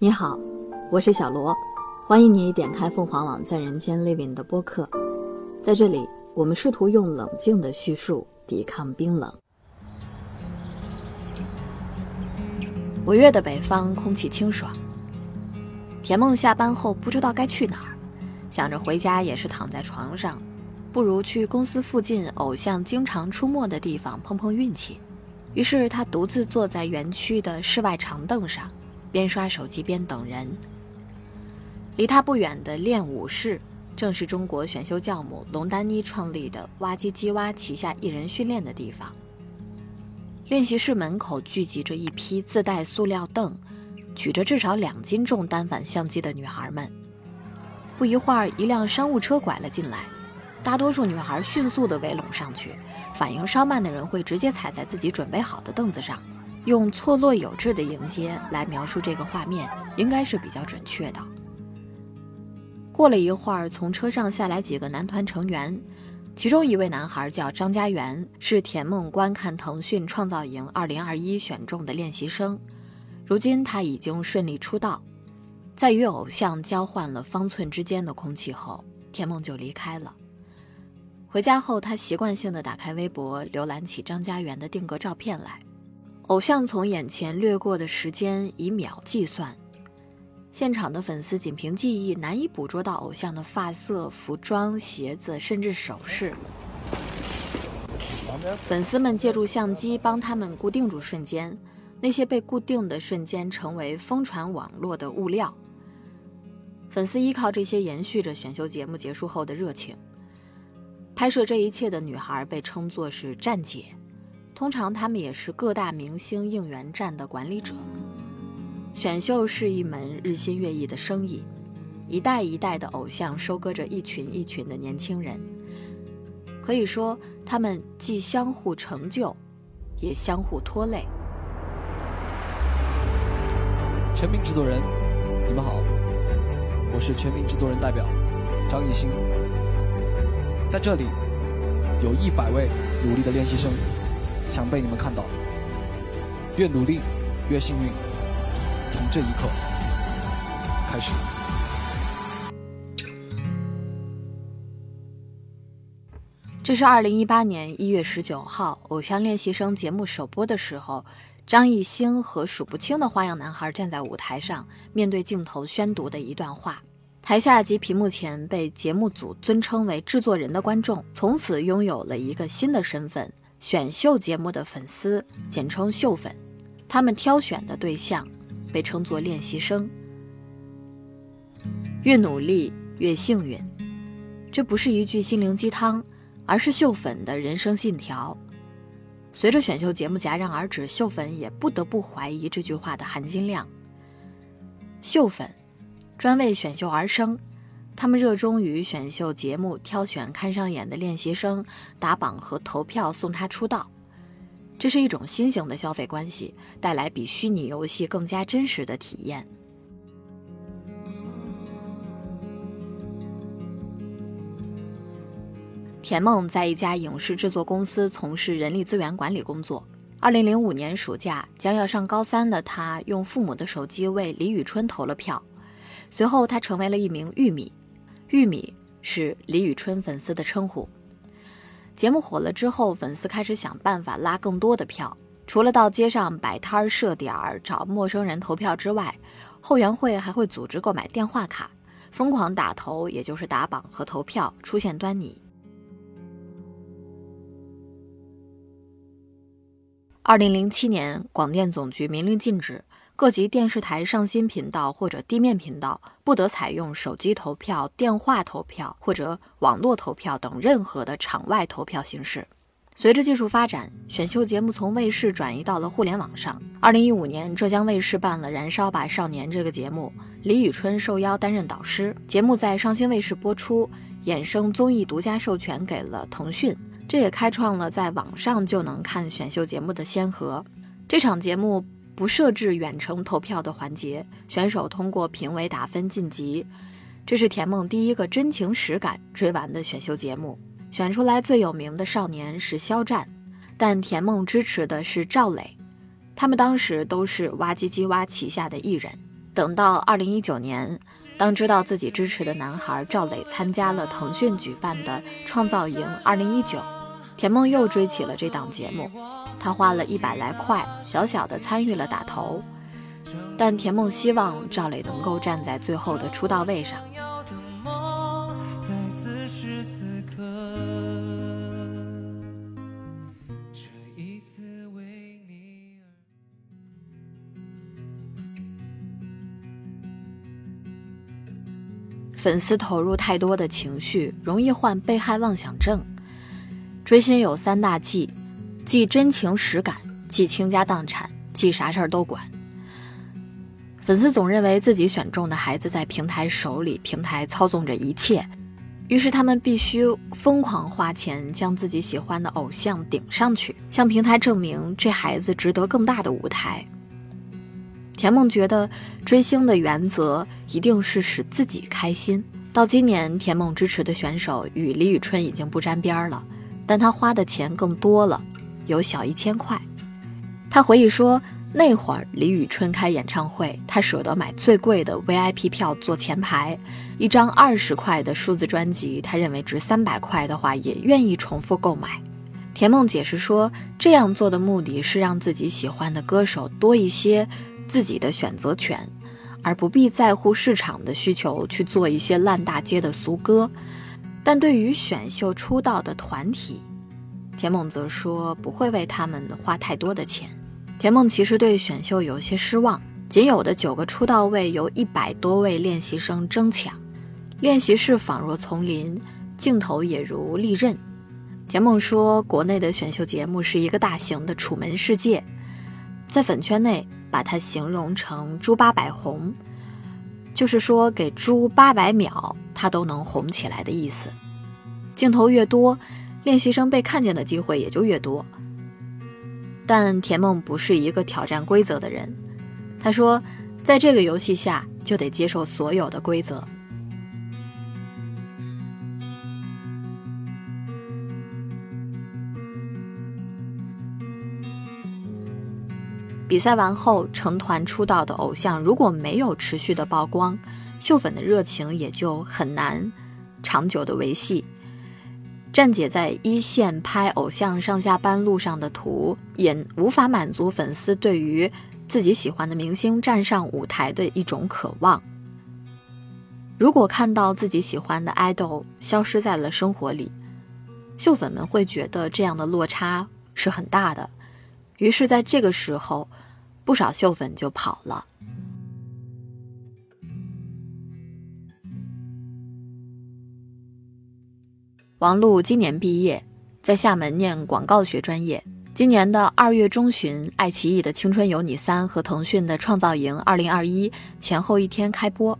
你好，我是小罗，欢迎你点开凤凰网在人间 Living 的播客。在这里，我们试图用冷静的叙述抵抗冰冷。五月的北方空气清爽。田梦下班后不知道该去哪儿，想着回家也是躺在床上，不如去公司附近偶像经常出没的地方碰碰运气。于是他独自坐在园区的室外长凳上。边刷手机边等人。离他不远的练武室，正是中国选秀教母龙丹妮创立的哇唧唧哇旗下艺人训练的地方。练习室门口聚集着一批自带塑料凳、举着至少两斤重单反相机的女孩们。不一会儿，一辆商务车拐了进来，大多数女孩迅速地围拢上去，反应稍慢的人会直接踩在自己准备好的凳子上。用错落有致的迎接来描述这个画面，应该是比较准确的。过了一会儿，从车上下来几个男团成员，其中一位男孩叫张家元，是田梦观看腾讯创造营2021选中的练习生。如今他已经顺利出道，在与偶像交换了方寸之间的空气后，田梦就离开了。回家后，他习惯性的打开微博，浏览起张家元的定格照片来。偶像从眼前掠过的时间以秒计算，现场的粉丝仅凭记忆难以捕捉到偶像的发色、服装、鞋子，甚至首饰。粉丝们借助相机帮他们固定住瞬间，那些被固定的瞬间成为疯传网络的物料。粉丝依靠这些延续着选秀节目结束后的热情。拍摄这一切的女孩被称作是站姐。通常，他们也是各大明星应援站的管理者。选秀是一门日新月异的生意，一代一代的偶像收割着一群一群的年轻人。可以说，他们既相互成就，也相互拖累。全民制作人，你们好，我是全民制作人代表张艺兴。在这里，有一百位努力的练习生。想被你们看到，越努力越幸运。从这一刻开始，这是二零一八年一月十九号《偶像练习生》节目首播的时候，张艺兴和数不清的花样男孩站在舞台上，面对镜头宣读的一段话。台下及屏幕前被节目组尊称为制作人的观众，从此拥有了一个新的身份。选秀节目的粉丝，简称秀粉，他们挑选的对象被称作练习生。越努力越幸运，这不是一句心灵鸡汤，而是秀粉的人生信条。随着选秀节目戛然而止，秀粉也不得不怀疑这句话的含金量。秀粉，专为选秀而生。他们热衷于选秀节目，挑选看上眼的练习生，打榜和投票送他出道。这是一种新型的消费关系，带来比虚拟游戏更加真实的体验。田梦在一家影视制作公司从事人力资源管理工作。二零零五年暑假，将要上高三的他用父母的手机为李宇春投了票，随后他成为了一名玉米。玉米是李宇春粉丝的称呼。节目火了之后，粉丝开始想办法拉更多的票。除了到街上摆摊设点找陌生人投票之外，后援会还会组织购买电话卡，疯狂打头，也就是打榜和投票出现端倪。二零零七年，广电总局明令禁止。各级电视台上新频道或者地面频道不得采用手机投票、电话投票或者网络投票等任何的场外投票形式。随着技术发展，选秀节目从卫视转移到了互联网上。二零一五年，浙江卫视办了《燃烧吧少年》这个节目，李宇春受邀担任导师。节目在上新卫视播出，衍生综艺独家授权给了腾讯，这也开创了在网上就能看选秀节目的先河。这场节目。不设置远程投票的环节，选手通过评委打分晋级。这是田梦第一个真情实感追完的选秀节目。选出来最有名的少年是肖战，但田梦支持的是赵磊。他们当时都是哇唧唧哇旗下的艺人。等到二零一九年，当知道自己支持的男孩赵磊参加了腾讯举办的《创造营二零一九》，田梦又追起了这档节目。他花了一百来块，小小的参与了打头。但田梦希望赵磊能够站在最后的出道位上。粉丝投入太多的情绪，容易患被害妄想症。追星有三大忌：忌真情实感，忌倾家荡产，忌啥事儿都管。粉丝总认为自己选中的孩子在平台手里，平台操纵着一切，于是他们必须疯狂花钱将自己喜欢的偶像顶上去，向平台证明这孩子值得更大的舞台。田梦觉得追星的原则一定是使自己开心。到今年，田梦支持的选手与李宇春已经不沾边了，但他花的钱更多了，有小一千块。他回忆说，那会儿李宇春开演唱会，他舍得买最贵的 VIP 票坐前排，一张二十块的数字专辑，他认为值三百块的话，也愿意重复购买。田梦解释说，这样做的目的是让自己喜欢的歌手多一些。自己的选择权，而不必在乎市场的需求去做一些烂大街的俗歌。但对于选秀出道的团体，田梦则说不会为他们花太多的钱。田梦其实对选秀有些失望，仅有的九个出道位由一百多位练习生争抢，练习室仿若丛林，镜头也如利刃。田梦说，国内的选秀节目是一个大型的楚门世界，在粉圈内。把它形容成“猪八百红”，就是说给猪八百秒，它都能红起来的意思。镜头越多，练习生被看见的机会也就越多。但田梦不是一个挑战规则的人，他说，在这个游戏下就得接受所有的规则。比赛完后，成团出道的偶像如果没有持续的曝光，秀粉的热情也就很难长久的维系。站姐在一线拍偶像上下班路上的图，也无法满足粉丝对于自己喜欢的明星站上舞台的一种渴望。如果看到自己喜欢的爱豆消失在了生活里，秀粉们会觉得这样的落差是很大的。于是，在这个时候。不少秀粉就跑了。王璐今年毕业，在厦门念广告学专业。今年的二月中旬，爱奇艺的《青春有你三》和腾讯的《创造营二零二一》前后一天开播，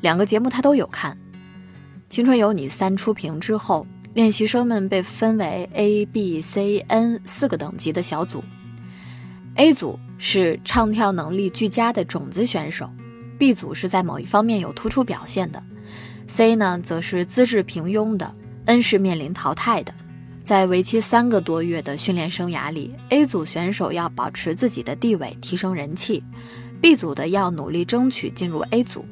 两个节目他都有看。《青春有你三》出屏之后，练习生们被分为 A、B、C、N 四个等级的小组。A 组是唱跳能力俱佳的种子选手，B 组是在某一方面有突出表现的，C 呢则是资质平庸的，N 是面临淘汰的。在为期三个多月的训练生涯里，A 组选手要保持自己的地位，提升人气；B 组的要努力争取进入 A 组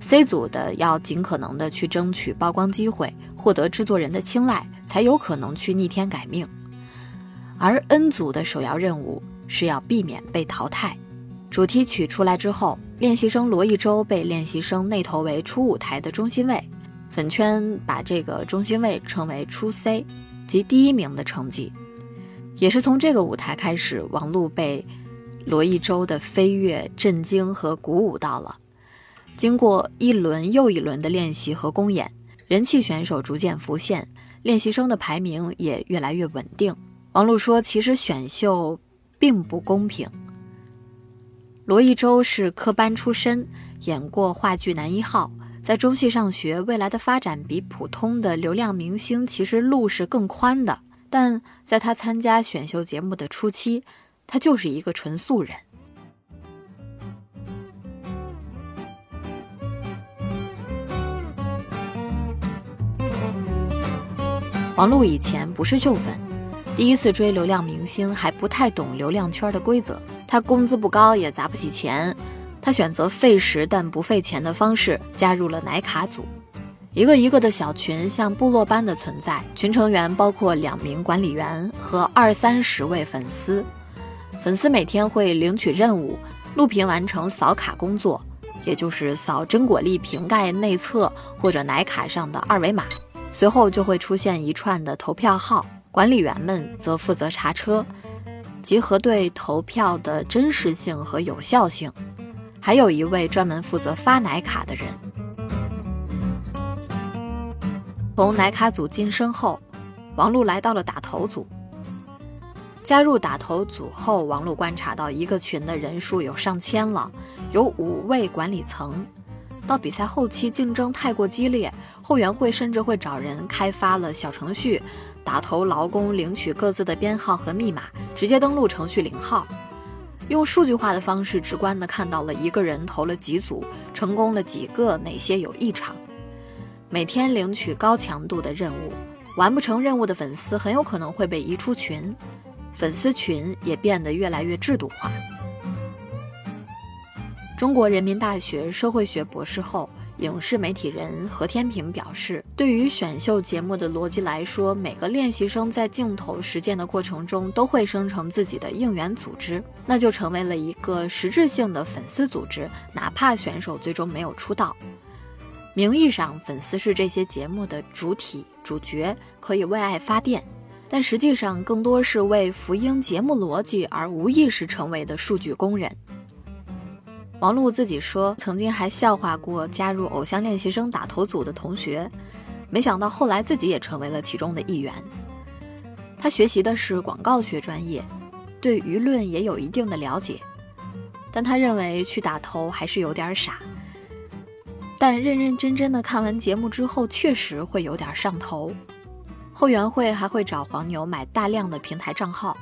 ；C 组的要尽可能的去争取曝光机会，获得制作人的青睐，才有可能去逆天改命。而 N 组的首要任务。是要避免被淘汰。主题曲出来之后，练习生罗一舟被练习生内投为初舞台的中心位，粉圈把这个中心位称为初 C，即第一名的成绩。也是从这个舞台开始，王璐被罗一舟的飞跃震惊和鼓舞到了。经过一轮又一轮的练习和公演，人气选手逐渐浮现，练习生的排名也越来越稳定。王璐说：“其实选秀。”并不公平。罗一舟是科班出身，演过话剧男一号，在中戏上学，未来的发展比普通的流量明星其实路是更宽的。但在他参加选秀节目的初期，他就是一个纯素人。王璐以前不是秀粉。第一次追流量明星还不太懂流量圈的规则，他工资不高也砸不起钱，他选择费时但不费钱的方式加入了奶卡组，一个一个的小群像部落般的存在，群成员包括两名管理员和二三十位粉丝。粉丝每天会领取任务，录屏完成扫卡工作，也就是扫真果粒瓶盖内侧或者奶卡上的二维码，随后就会出现一串的投票号，管理员们则负责查车，及核对投票的真实性和有效性。还有一位专门负责发奶卡的人。从奶卡组晋升后，王璐来到了打头组。加入打头组后，王璐观察到一个群的人数有上千了，有五位管理层。到比赛后期，竞争太过激烈，后援会甚至会找人开发了小程序，打头劳工领取各自的编号和密码，直接登录程序领号。用数据化的方式，直观地看到了一个人投了几组，成功了几个，哪些有异常。每天领取高强度的任务，完不成任务的粉丝很有可能会被移出群，粉丝群也变得越来越制度化。中国人民大学社会学博士后。影视媒体人何天平表示，对于选秀节目的逻辑来说，每个练习生在镜头实践的过程中都会生成自己的应援组织，那就成为了一个实质性的粉丝组织，哪怕选手最终没有出道。名义上，粉丝是这些节目的主体主角，可以为爱发电，但实际上更多是为福音节目逻辑而无意识成为的数据工人。王璐自己说，曾经还笑话过加入偶像练习生打头组的同学，没想到后来自己也成为了其中的一员。他学习的是广告学专业，对舆论也有一定的了解，但他认为去打头还是有点傻。但认认真真的看完节目之后，确实会有点上头。后援会还会找黄牛买大量的平台账号，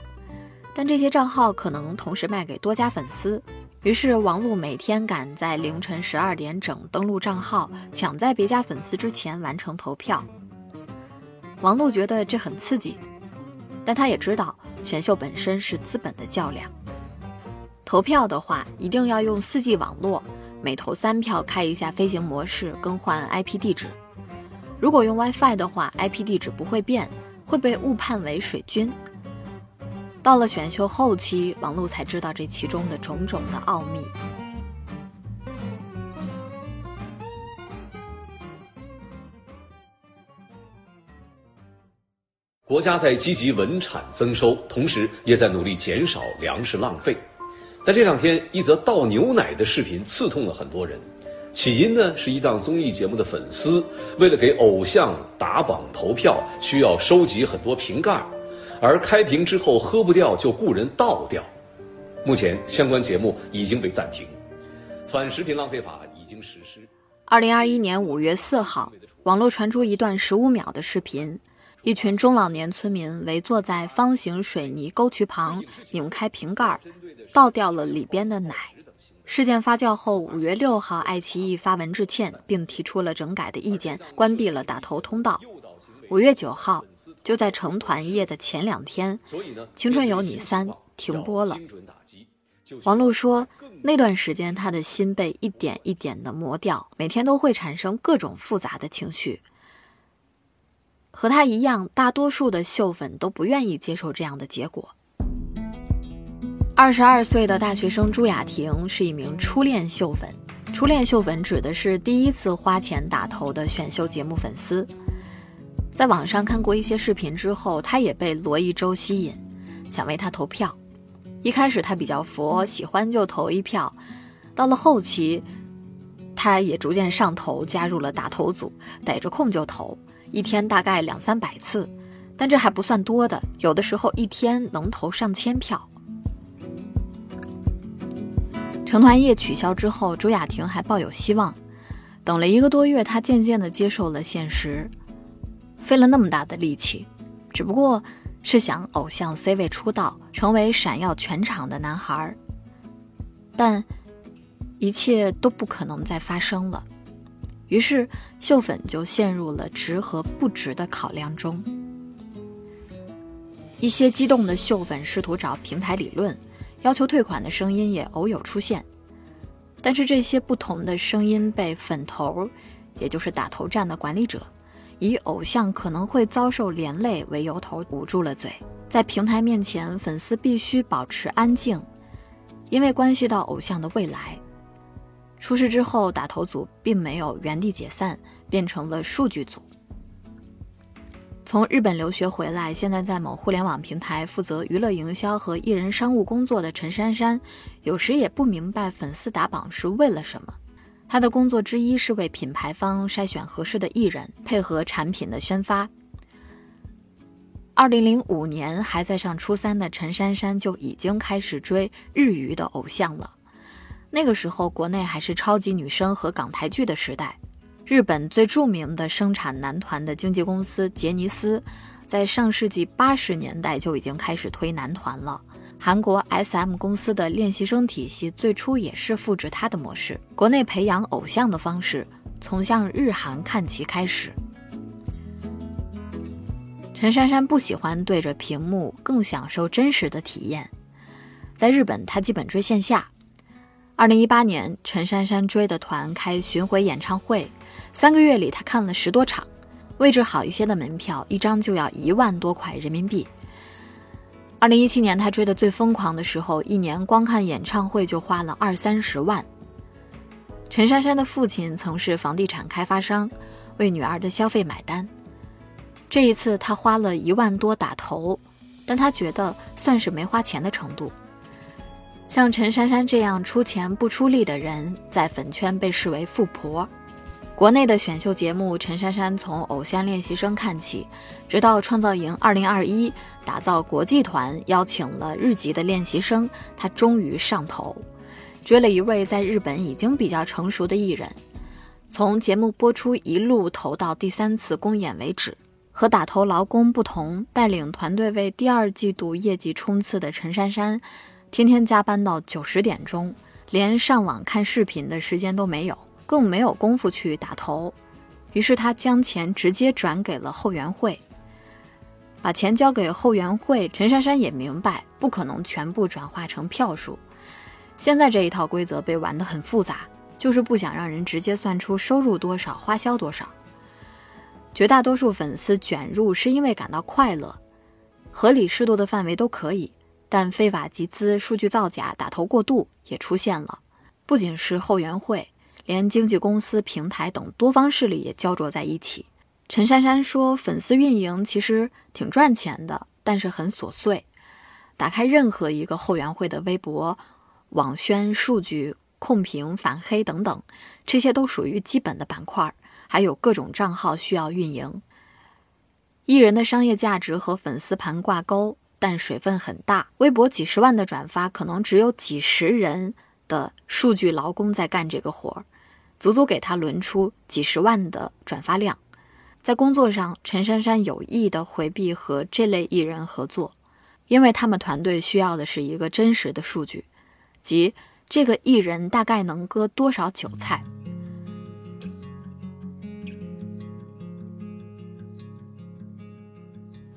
但这些账号可能同时卖给多家粉丝。于是，王璐每天赶在凌晨十二点整登录账号，抢在别家粉丝之前完成投票。王璐觉得这很刺激，但他也知道选秀本身是资本的较量。投票的话，一定要用 4G 网络，每投三票开一下飞行模式，更换 IP 地址。如果用 WiFi 的话，IP 地址不会变，会被误判为水军。到了选秀后期，王璐才知道这其中的种种的奥秘。国家在积极稳产增收，同时也在努力减少粮食浪费。但这两天，一则倒牛奶的视频刺痛了很多人。起因呢，是一档综艺节目的粉丝为了给偶像打榜投票，需要收集很多瓶盖。而开瓶之后喝不掉就雇人倒掉，目前相关节目已经被暂停，反食品浪费法已经实施。二零二一年五月四号，网络传出一段十五秒的视频，一群中老年村民围坐在方形水泥沟渠旁，拧开瓶盖，倒掉了里边的奶。事件发酵后，五月六号，爱奇艺发文致歉，并提出了整改的意见，关闭了打头通道。五月九号。就在成团夜的前两天，《青春有你三》停播了。王璐说，那段时间他的心被一点一点的磨掉，每天都会产生各种复杂的情绪。和他一样，大多数的秀粉都不愿意接受这样的结果。二十二岁的大学生朱雅婷是一名初恋秀粉，初恋秀粉指的是第一次花钱打头的选秀节目粉丝。在网上看过一些视频之后，他也被罗一舟吸引，想为他投票。一开始他比较佛，喜欢就投一票。到了后期，他也逐渐上头，加入了打头组，逮着空就投，一天大概两三百次。但这还不算多的，有的时候一天能投上千票。成团夜取消之后，朱雅婷还抱有希望。等了一个多月，她渐渐地接受了现实。费了那么大的力气，只不过是想偶像 C 位出道，成为闪耀全场的男孩。但一切都不可能再发生了，于是秀粉就陷入了值和不值的考量中。一些激动的秀粉试图找平台理论，要求退款的声音也偶有出现。但是这些不同的声音被粉头，也就是打头战的管理者，以偶像可能会遭受连累为由头捂住了嘴。在平台面前，粉丝必须保持安静，因为关系到偶像的未来。出事之后，打头组并没有原地解散，变成了数据组。从日本留学回来，现在在某互联网平台负责娱乐营销和艺人商务工作的陈珊珊，有时也不明白粉丝打榜是为了什么。他的工作之一是为品牌方筛选合适的艺人，配合产品的宣发。二零零五年，还在上初三的陈珊珊就已经开始追日语的偶像了。那个时候，国内还是超级女声和港台剧的时代。日本最著名的生产男团的经纪公司杰尼斯，在上世纪八十年代就已经开始推男团了。韩国 S.M 公司的练习生体系最初也是复制它的模式。国内培养偶像的方式，从向日韩看齐开始。陈珊珊不喜欢对着屏幕，更享受真实的体验。在日本，她基本追线下。二零一八年，陈珊珊追的团开巡回演唱会。三个月里，他看了十多场，位置好一些的门票一张就要一万多块人民币。二零一七年，他追的最疯狂的时候，一年光看演唱会就花了二三十万。陈珊珊的父亲曾是房地产开发商，为女儿的消费买单。这一次，他花了一万多打头，但他觉得算是没花钱的程度。像陈珊珊这样出钱不出力的人，在粉圈被视为富婆。国内的选秀节目，陈珊珊从偶像练习生看起，直到创造营2021打造国际团，邀请了日籍的练习生，他终于上头，追了一位在日本已经比较成熟的艺人。从节目播出一路投到第三次公演为止，和打头劳工不同，带领团队为第二季度业绩冲刺的陈珊珊，天天加班到九十点钟，连上网看视频的时间都没有。更没有功夫去打头，于是他将钱直接转给了后援会。把钱交给后援会，陈珊珊也明白不可能全部转化成票数。现在这一套规则被玩得很复杂，就是不想让人直接算出收入多少、花销多少。绝大多数粉丝卷入是因为感到快乐，合理适度的范围都可以，但非法集资、数据造假、打头过度也出现了。不仅是后援会。连经纪公司、平台等多方势力也焦灼在一起。陈珊珊说：“粉丝运营其实挺赚钱的，但是很琐碎。打开任何一个后援会的微博，网宣、数据控评、反黑等等，这些都属于基本的板块。还有各种账号需要运营。艺人的商业价值和粉丝盘挂钩，但水分很大。微博几十万的转发，可能只有几十人的数据劳工在干这个活儿。”足足给他轮出几十万的转发量，在工作上，陈珊珊有意的回避和这类艺人合作，因为他们团队需要的是一个真实的数据，即这个艺人大概能割多少韭菜。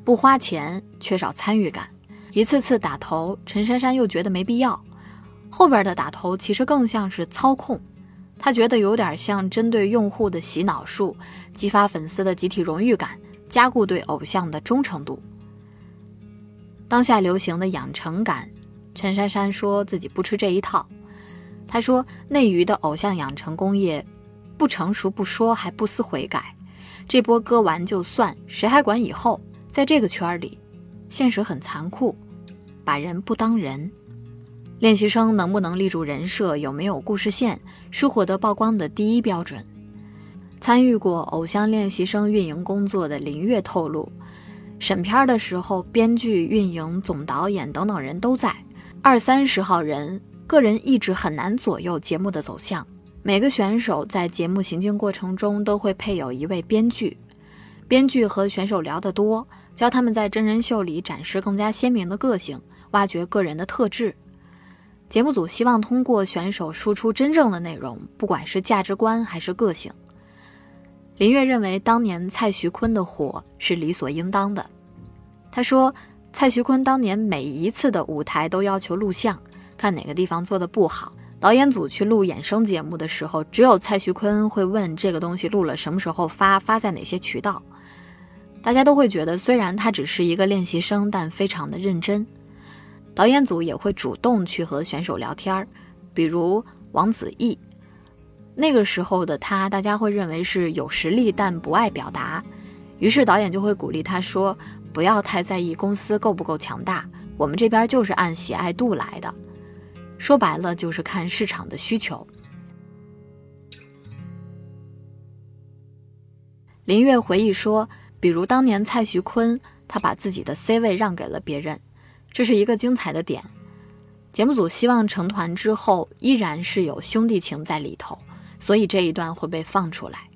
不花钱，缺少参与感，一次次打头，陈珊珊又觉得没必要。后边的打头其实更像是操控。他觉得有点像针对用户的洗脑术，激发粉丝的集体荣誉感，加固对偶像的忠诚度。当下流行的养成感，陈珊珊说自己不吃这一套。他说，内娱的偶像养成工业不成熟不说，还不思悔改，这波割完就算，谁还管以后？在这个圈里，现实很残酷，把人不当人。练习生能不能立住人设，有没有故事线，是获得曝光的第一标准。参与过偶像练习生运营工作的林月透露，审片的时候，编剧、运营、总导演等等人都在，二三十号人，个人意志很难左右节目的走向。每个选手在节目行进过程中都会配有一位编剧，编剧和选手聊得多，教他们在真人秀里展示更加鲜明的个性，挖掘个人的特质。节目组希望通过选手输出真正的内容，不管是价值观还是个性。林月认为，当年蔡徐坤的火是理所应当的。他说，蔡徐坤当年每一次的舞台都要求录像，看哪个地方做的不好，导演组去录衍生节目的时候，只有蔡徐坤会问这个东西录了什么时候发，发在哪些渠道。大家都会觉得，虽然他只是一个练习生，但非常的认真。导演组也会主动去和选手聊天儿，比如王子异。那个时候的他，大家会认为是有实力但不爱表达，于是导演就会鼓励他说：“不要太在意公司够不够强大，我们这边就是按喜爱度来的。”说白了就是看市场的需求。林月回忆说：“比如当年蔡徐坤，他把自己的 C 位让给了别人，这是一个精彩的点。节目组希望成团之后依然是有兄弟情在里头，所以这一段会被放出来。”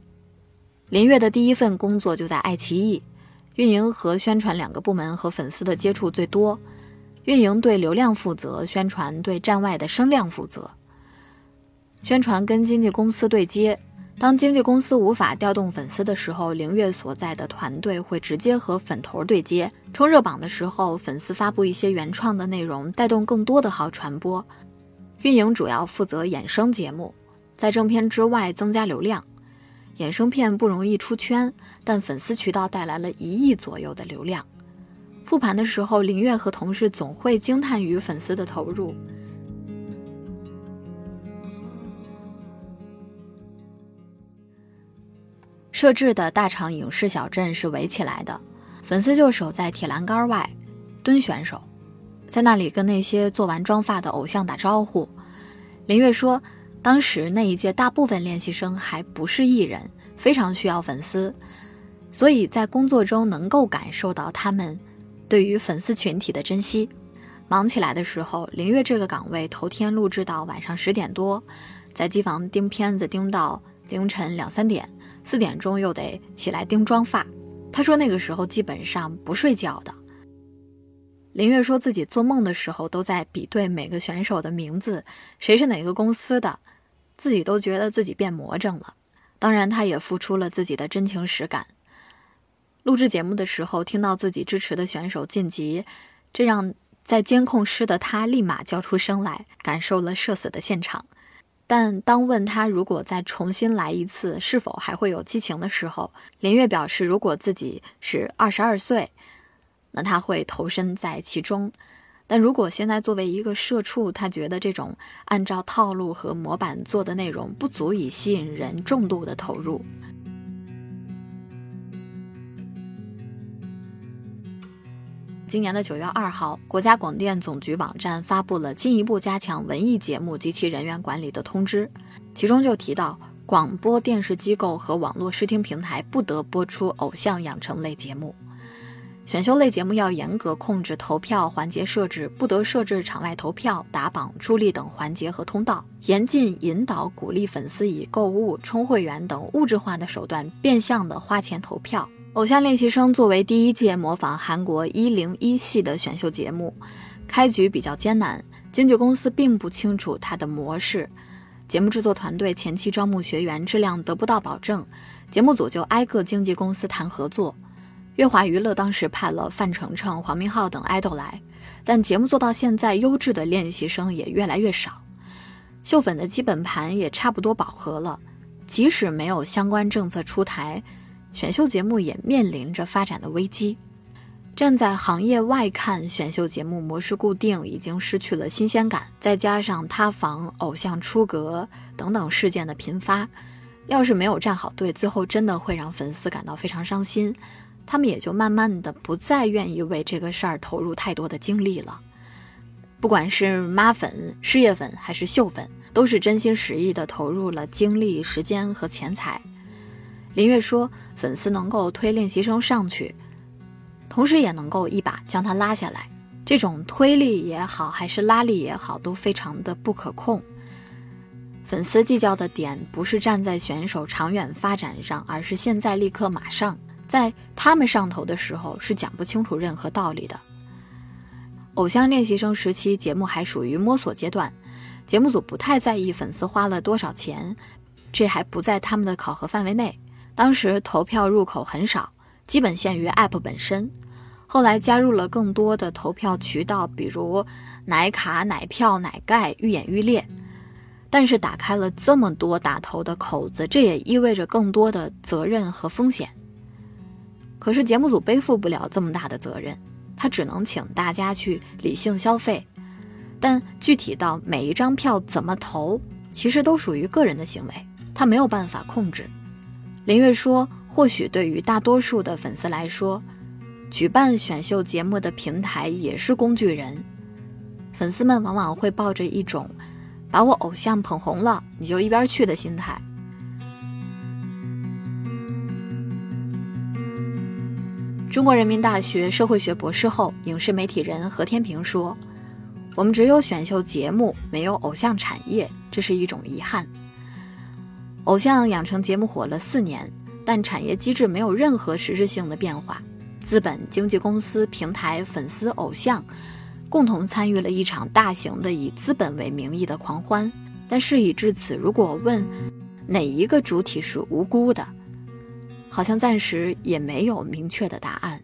林月的第一份工作就在爱奇艺，运营和宣传两个部门和粉丝的接触最多。运营对流量负责，宣传对站外的声量负责。宣传跟经纪公司对接，当经纪公司无法调动粉丝的时候，凌月所在的团队会直接和粉头对接。冲热榜的时候，粉丝发布一些原创的内容，带动更多的号传播。运营主要负责衍生节目，在正片之外增加流量。衍生片不容易出圈，但粉丝渠道带来了一亿左右的流量。复盘的时候，林月和同事总会惊叹于粉丝的投入。设置的大场影视小镇是围起来的，粉丝就守在铁栏杆外，蹲选手，在那里跟那些做完妆发的偶像打招呼。林月说，当时那一届大部分练习生还不是艺人，非常需要粉丝，所以在工作中能够感受到他们。对于粉丝群体的珍惜，忙起来的时候，林月这个岗位头天录制到晚上十点多，在机房盯片子盯到凌晨两三点，四点钟又得起来盯妆发。他说那个时候基本上不睡觉的。林月说自己做梦的时候都在比对每个选手的名字，谁是哪个公司的，自己都觉得自己变魔怔了。当然，他也付出了自己的真情实感。录制节目的时候，听到自己支持的选手晋级，这让在监控室的他立马叫出声来，感受了社死的现场。但当问他如果再重新来一次，是否还会有激情的时候，林月表示，如果自己是二十二岁，那他会投身在其中；但如果现在作为一个社畜，他觉得这种按照套路和模板做的内容不足以吸引人重度的投入。今年的九月二号，国家广电总局网站发布了进一步加强文艺节目及其人员管理的通知，其中就提到，广播电视机构和网络视听平台不得播出偶像养成类节目，选秀类节目要严格控制投票环节设置，不得设置场外投票、打榜、助力等环节和通道，严禁引导鼓励粉丝以购物、充会员等物质化的手段变相的花钱投票。偶像练习生作为第一届模仿韩国一零一系的选秀节目，开局比较艰难，经纪公司并不清楚它的模式，节目制作团队前期招募学员质量得不到保证，节目组就挨个经纪公司谈合作。乐华娱乐当时派了范丞丞、黄明昊等爱豆来，但节目做到现在，优质的练习生也越来越少，秀粉的基本盘也差不多饱和了，即使没有相关政策出台。选秀节目也面临着发展的危机。站在行业外看，选秀节目模式固定，已经失去了新鲜感。再加上塌房、偶像出格等等事件的频发，要是没有站好队，最后真的会让粉丝感到非常伤心。他们也就慢慢的不再愿意为这个事儿投入太多的精力了。不管是妈粉、事业粉还是秀粉，都是真心实意的投入了精力、时间和钱财。林月说：“粉丝能够推练习生上去，同时也能够一把将他拉下来。这种推力也好，还是拉力也好，都非常的不可控。粉丝计较的点不是站在选手长远发展上，而是现在立刻马上。在他们上头的时候，是讲不清楚任何道理的。偶像练习生时期，节目还属于摸索阶段，节目组不太在意粉丝花了多少钱，这还不在他们的考核范围内。”当时投票入口很少，基本限于 App 本身。后来加入了更多的投票渠道，比如奶卡、奶票、奶盖、愈演愈烈。但是打开了这么多打头的口子，这也意味着更多的责任和风险。可是节目组背负不了这么大的责任，他只能请大家去理性消费。但具体到每一张票怎么投，其实都属于个人的行为，他没有办法控制。林月说：“或许对于大多数的粉丝来说，举办选秀节目的平台也是工具人。粉丝们往往会抱着一种‘把我偶像捧红了，你就一边去’的心态。”中国人民大学社会学博士后、影视媒体人何天平说。我们只有选秀节目，没有偶像产业，这是一种遗憾。偶像养成节目火了四年，但产业机制没有任何实质性的变化。资本、经纪公司、平台、粉丝、偶像，共同参与了一场大型的以资本为名义的狂欢。但事已至此，如果问哪一个主体是无辜的，好像暂时也没有明确的答案。